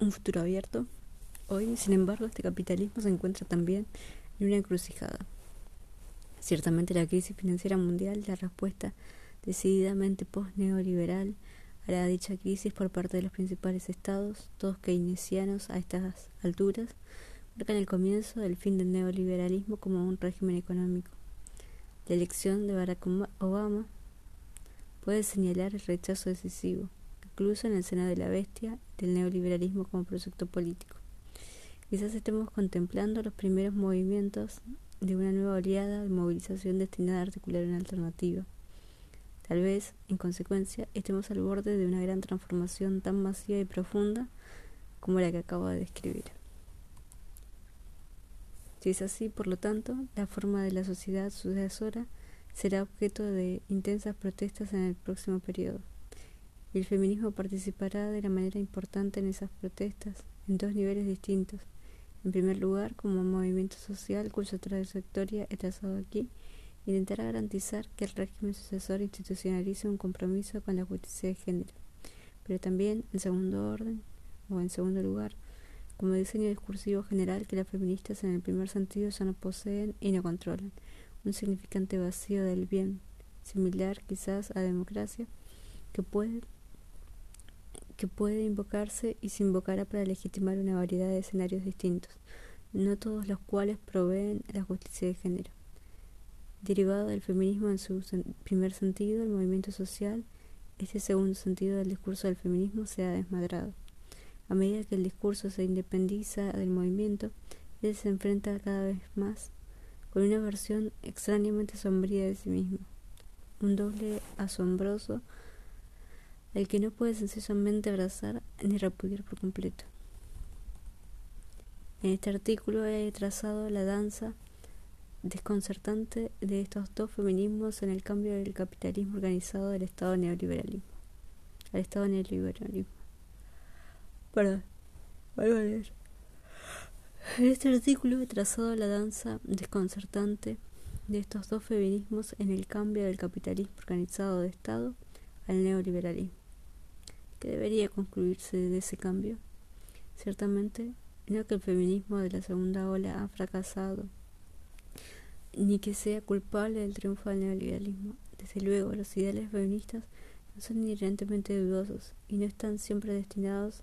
un futuro abierto. Hoy, sin embargo, este capitalismo se encuentra también en una encrucijada. Ciertamente la crisis financiera mundial, la respuesta decididamente post-neoliberal a la dicha crisis por parte de los principales estados, todos keynesianos a estas alturas, marcan el comienzo del fin del neoliberalismo como un régimen económico. La elección de Barack Obama puede señalar el rechazo decisivo, incluso en el seno de la bestia, del neoliberalismo como proyecto político. Quizás estemos contemplando los primeros movimientos de una nueva oleada de movilización destinada a articular una alternativa. Tal vez, en consecuencia, estemos al borde de una gran transformación tan masiva y profunda como la que acabo de describir. Si es así, por lo tanto, la forma de la sociedad sucesora será objeto de intensas protestas en el próximo periodo. El feminismo participará de la manera importante en esas protestas, en dos niveles distintos. En primer lugar, como movimiento social cuya trayectoria he trazado aquí, intentará garantizar que el régimen sucesor institucionalice un compromiso con la justicia de género. Pero también, en segundo orden, o en segundo lugar, como diseño discursivo general que las feministas en el primer sentido ya no poseen y no controlan, un significante vacío del bien, similar quizás a democracia, que puede que puede invocarse y se invocará para legitimar una variedad de escenarios distintos, no todos los cuales proveen la justicia de género. Derivado del feminismo en su primer sentido, el movimiento social, este segundo sentido del discurso del feminismo se ha desmadrado. A medida que el discurso se independiza del movimiento, él se enfrenta cada vez más con una versión extrañamente sombría de sí mismo, un doble asombroso el que no puede sencillamente abrazar ni repudiar por completo. En este artículo he trazado la danza desconcertante de estos dos feminismos en el cambio del capitalismo organizado del Estado neoliberalismo. Al Estado neoliberalismo. Perdón, vuelvo a leer. En este artículo he trazado la danza desconcertante de estos dos feminismos en el cambio del capitalismo organizado de Estado al neoliberalismo debería concluirse de ese cambio. Ciertamente, no que el feminismo de la segunda ola ha fracasado, ni que sea culpable del triunfo del neoliberalismo. Desde luego, los ideales feministas no son inherentemente dudosos y no están siempre destinados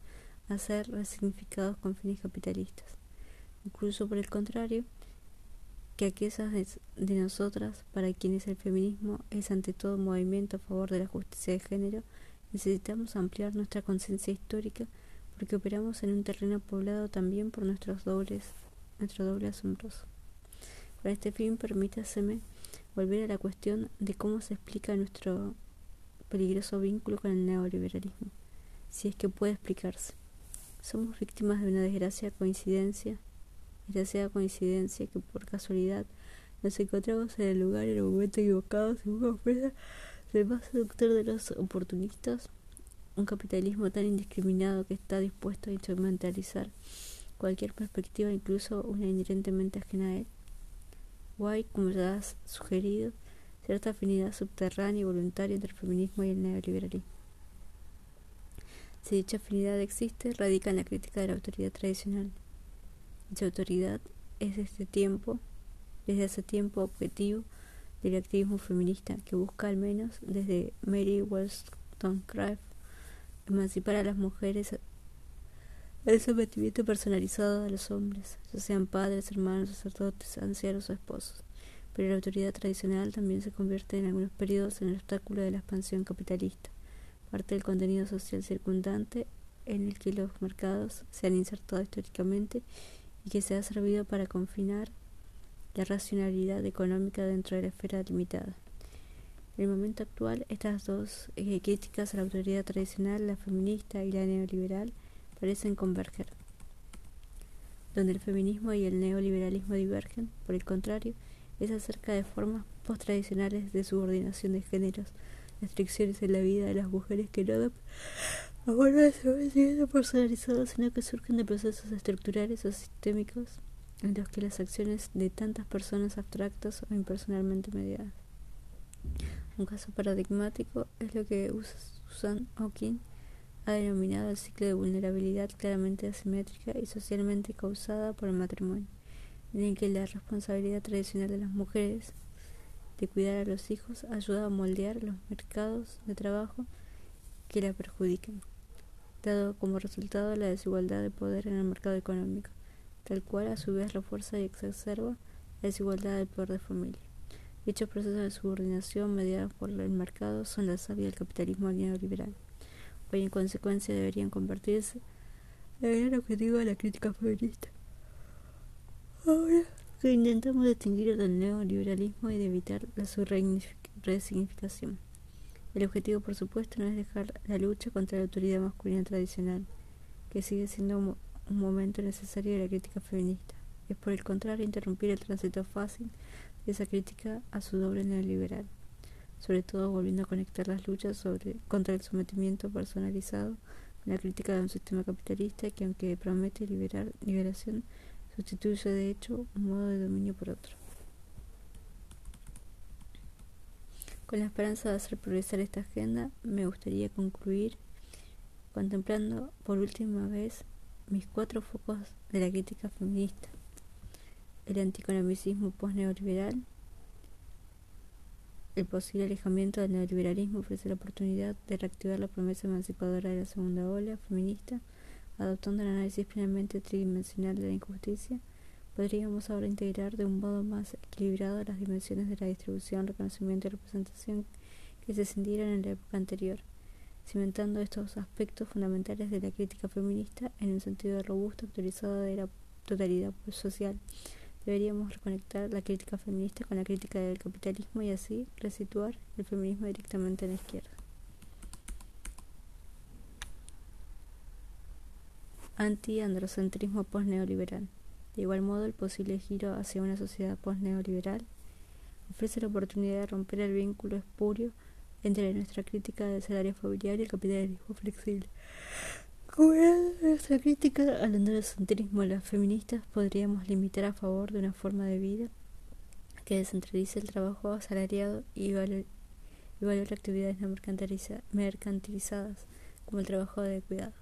a ser resignificados con fines capitalistas. Incluso por el contrario, que aquellas de, de nosotras para quienes el feminismo es ante todo un movimiento a favor de la justicia de género, Necesitamos ampliar nuestra conciencia histórica porque operamos en un terreno poblado también por nuestros dobles, nuestro doble asombroso. Para este fin, permítaseme volver a la cuestión de cómo se explica nuestro peligroso vínculo con el neoliberalismo, si es que puede explicarse. Somos víctimas de una desgracia coincidencia, desgraciada coincidencia que por casualidad nos encontramos en el lugar y en el momento equivocado, según ofrece el más seductor de los oportunistas, un capitalismo tan indiscriminado que está dispuesto a instrumentalizar cualquier perspectiva, incluso una inherentemente ajena a él. Guay, como ya has sugerido, cierta afinidad subterránea y voluntaria entre el feminismo y el neoliberalismo. Si dicha afinidad existe, radica en la crítica de la autoridad tradicional. Dicha autoridad es desde tiempo, desde hace tiempo objetivo del activismo feminista que busca al menos desde Mary Wollstonecraft emancipar a las mujeres del sometimiento personalizado a los hombres, ya sean padres, hermanos, sacerdotes, ancianos o esposos. Pero la autoridad tradicional también se convierte en algunos periodos en el obstáculo de la expansión capitalista, parte del contenido social circundante en el que los mercados se han insertado históricamente y que se ha servido para confinar la racionalidad económica dentro de la esfera limitada. En el momento actual, estas dos eh, críticas a la autoridad tradicional, la feminista y la neoliberal, parecen converger. Donde el feminismo y el neoliberalismo divergen, por el contrario, es acerca de formas post-tradicionales de subordinación de géneros, restricciones en la vida de las mujeres que no dan a ser personalizados, sino que surgen de procesos estructurales o sistémicos en los que las acciones de tantas personas abstractas o impersonalmente mediadas. Un caso paradigmático es lo que Susan Hawking ha denominado el ciclo de vulnerabilidad claramente asimétrica y socialmente causada por el matrimonio, en el que la responsabilidad tradicional de las mujeres de cuidar a los hijos ayuda a moldear los mercados de trabajo que la perjudican, dado como resultado la desigualdad de poder en el mercado económico, tal cual a su vez refuerza y exacerba la desigualdad del poder de familia. Dichos procesos de subordinación mediados por el mercado son la savia del capitalismo neoliberal y en consecuencia deberían convertirse en el objetivo de la crítica feminista. Ahora que intentamos distinguir del neoliberalismo y de evitar la su resignificación. El objetivo, por supuesto, no es dejar la lucha contra la autoridad masculina tradicional, que sigue siendo un, momento necesario de la crítica feminista. Es por el contrario interrumpir el tránsito fácil de esa crítica a su doble neoliberal sobre todo volviendo a conectar las luchas sobre, contra el sometimiento personalizado la crítica de un sistema capitalista que aunque promete liberar liberación, sustituye de hecho un modo de dominio por otro. Con la esperanza de hacer progresar esta agenda, me gustaría concluir contemplando por última vez mis cuatro focos de la crítica feminista. El anticonomicismo post-neoliberal, el posible alejamiento del neoliberalismo ofrece la oportunidad de reactivar la promesa emancipadora de la segunda ola feminista, adoptando el análisis plenamente tridimensional de la injusticia. Podríamos ahora integrar de un modo más equilibrado las dimensiones de la distribución, reconocimiento y representación que se sintieron en la época anterior, cimentando estos aspectos fundamentales de la crítica feminista en un sentido robusto actualizado de la totalidad social Deberíamos reconectar la crítica feminista con la crítica del capitalismo y así resituar el feminismo directamente en la izquierda. Anti-androcentrismo post-neoliberal. De igual modo, el posible giro hacia una sociedad post-neoliberal ofrece la oportunidad de romper el vínculo espurio entre nuestra crítica del salario familiar y el capitalismo flexible. Con nuestra crítica al androcentrismo, las feministas podríamos limitar a favor de una forma de vida que descentralice el trabajo asalariado y valore, actividades no mercantilizadas, como el trabajo de cuidado.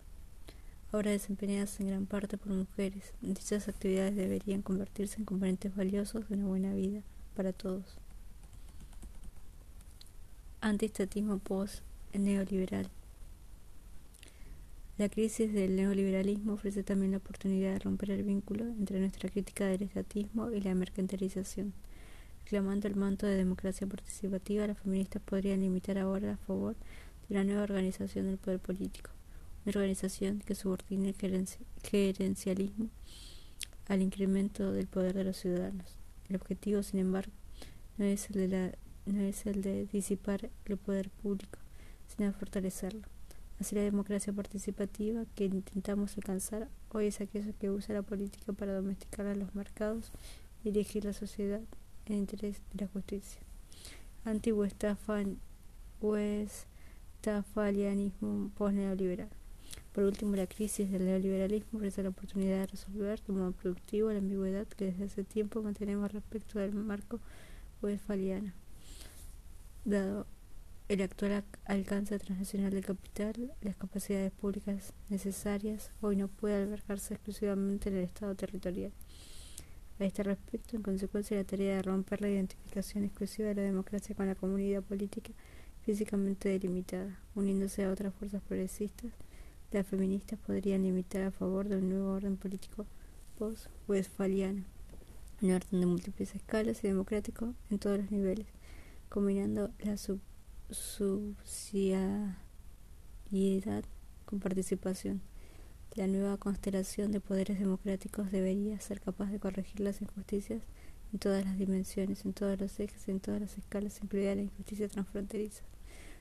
Ahora desempeñadas en gran parte por mujeres, dichas actividades deberían convertirse en componentes valiosos de una buena vida para todos. Antistatismo post-neoliberal. La crisis del neoliberalismo ofrece también la oportunidad de romper el vínculo entre nuestra crítica del estatismo y la mercantilización. Reclamando el manto de democracia participativa, las feministas podrían limitar ahora a favor de la nueva organización del poder político, una organización que subordine el gerencialismo al incremento del poder de los ciudadanos. El objetivo, sin embargo, no es el de, no es el de disipar el poder público, sino fortalecerlo. Así la democracia participativa que intentamos alcanzar hoy es aquella que usa la política para domesticar a los mercados y dirigir la sociedad en interés de la justicia. Anti-Westphalianismo post-neoliberal. Por último, la crisis del neoliberalismo ofrece la oportunidad de resolver de modo productivo la ambigüedad que desde hace tiempo mantenemos respecto del marco westphaliano. Dado el actual alcance transnacional del capital, las capacidades públicas necesarias, hoy no puede albergarse exclusivamente en el Estado territorial. A este respecto, en consecuencia, la tarea de romper la identificación exclusiva de la democracia con la comunidad política físicamente delimitada, uniéndose a otras fuerzas progresistas, las feministas podrían limitar a favor de un nuevo orden político post-westfaliano, un orden de múltiples escalas y democrático en todos los niveles, combinando la sub subsidiariedad con participación. La nueva constelación de poderes democráticos debería ser capaz de corregir las injusticias en todas las dimensiones, en todos los ejes, en todas las escalas, incluida la injusticia transfronteriza.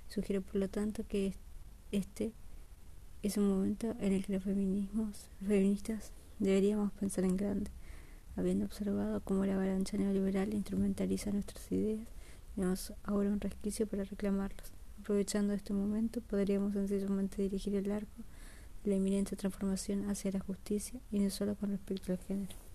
Sugiero, por lo tanto, que este es un momento en el que los feminismos, feministas deberíamos pensar en grande, habiendo observado cómo la avalancha neoliberal instrumentaliza nuestras ideas ahora un resquicio para reclamarlos. Aprovechando este momento, podríamos sencillamente dirigir el arco de la inminente transformación hacia la justicia y no solo con respecto al género.